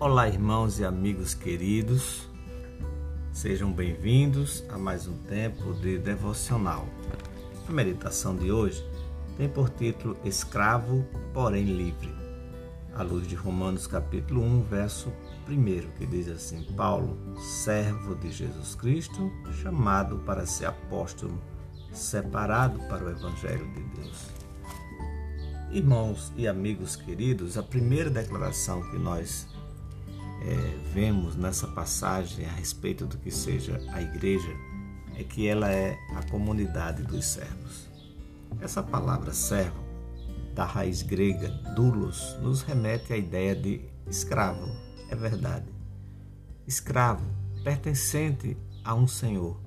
Olá, irmãos e amigos queridos, sejam bem-vindos a mais um tempo de devocional. A meditação de hoje tem por título Escravo, porém livre, à luz de Romanos capítulo 1, verso 1, que diz assim: Paulo, servo de Jesus Cristo, chamado para ser apóstolo, separado para o evangelho de Deus. Irmãos e amigos queridos, a primeira declaração que nós é, vemos nessa passagem a respeito do que seja a igreja é que ela é a comunidade dos servos. Essa palavra servo, da raiz grega doulos, nos remete à ideia de escravo. É verdade. Escravo, pertencente a um senhor.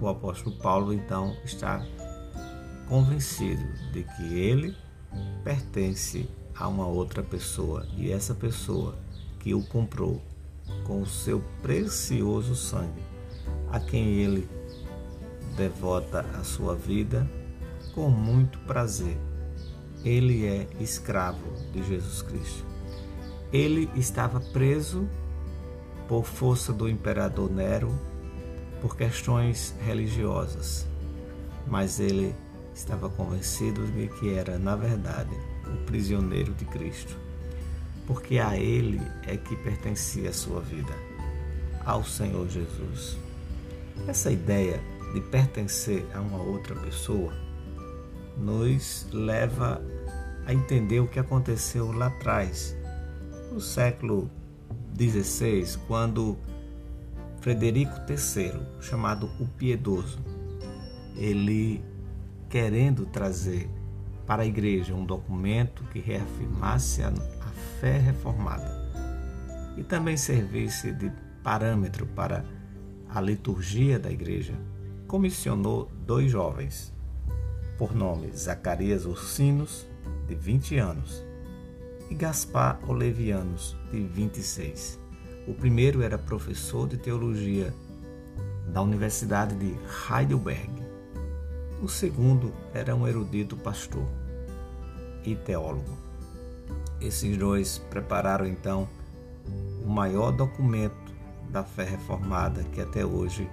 O apóstolo Paulo então está convencido de que ele pertence a uma outra pessoa e essa pessoa que o comprou com o seu precioso sangue, a quem ele devota a sua vida com muito prazer. Ele é escravo de Jesus Cristo. Ele estava preso por força do imperador Nero por questões religiosas, mas ele estava convencido de que era, na verdade, o prisioneiro de Cristo porque a Ele é que pertencia a sua vida, ao Senhor Jesus. Essa ideia de pertencer a uma outra pessoa nos leva a entender o que aconteceu lá atrás, no século XVI, quando Frederico III, chamado o Piedoso, ele querendo trazer para a igreja um documento que reafirmasse a fé reformada e também servisse de parâmetro para a liturgia da igreja, comissionou dois jovens, por nome Zacarias Ursinos, de 20 anos, e Gaspar Olevianos, de 26. O primeiro era professor de teologia da Universidade de Heidelberg. O segundo era um erudito pastor e teólogo. Esses dois prepararam então o maior documento da fé reformada que até hoje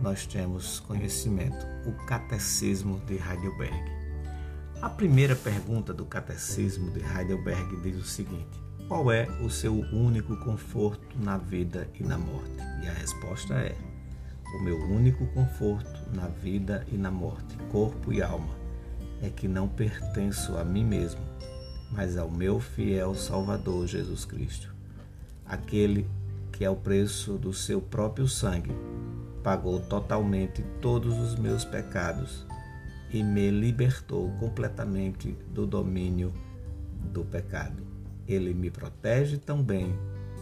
nós temos conhecimento, o Catecismo de Heidelberg. A primeira pergunta do Catecismo de Heidelberg diz o seguinte: Qual é o seu único conforto na vida e na morte? E a resposta é: O meu único conforto na vida e na morte, corpo e alma, é que não pertenço a mim mesmo, mas ao meu fiel Salvador Jesus Cristo, aquele que, ao preço do seu próprio sangue, pagou totalmente todos os meus pecados e me libertou completamente do domínio do pecado. Ele me protege tão bem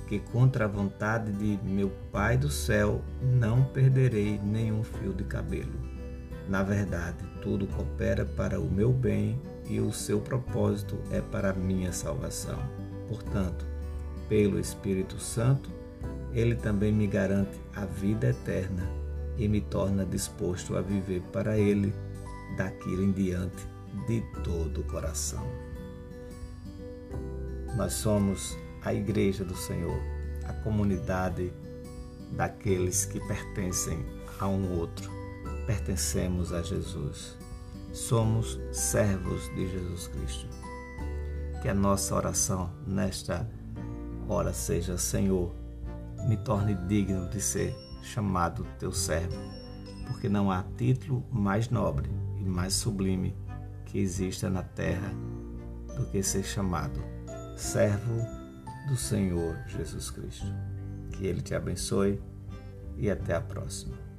que, contra a vontade de meu Pai do céu, não perderei nenhum fio de cabelo. Na verdade, tudo coopera para o meu bem e o seu propósito é para a minha salvação. Portanto, pelo Espírito Santo, ele também me garante a vida eterna e me torna disposto a viver para ele daqui em diante de todo o coração. Nós somos a igreja do Senhor, a comunidade daqueles que pertencem a um outro. Pertencemos a Jesus somos servos de Jesus Cristo. Que a nossa oração nesta hora seja: Senhor, me torne digno de ser chamado teu servo, porque não há título mais nobre e mais sublime que exista na terra do que ser chamado servo do Senhor Jesus Cristo. Que Ele te abençoe e até a próxima.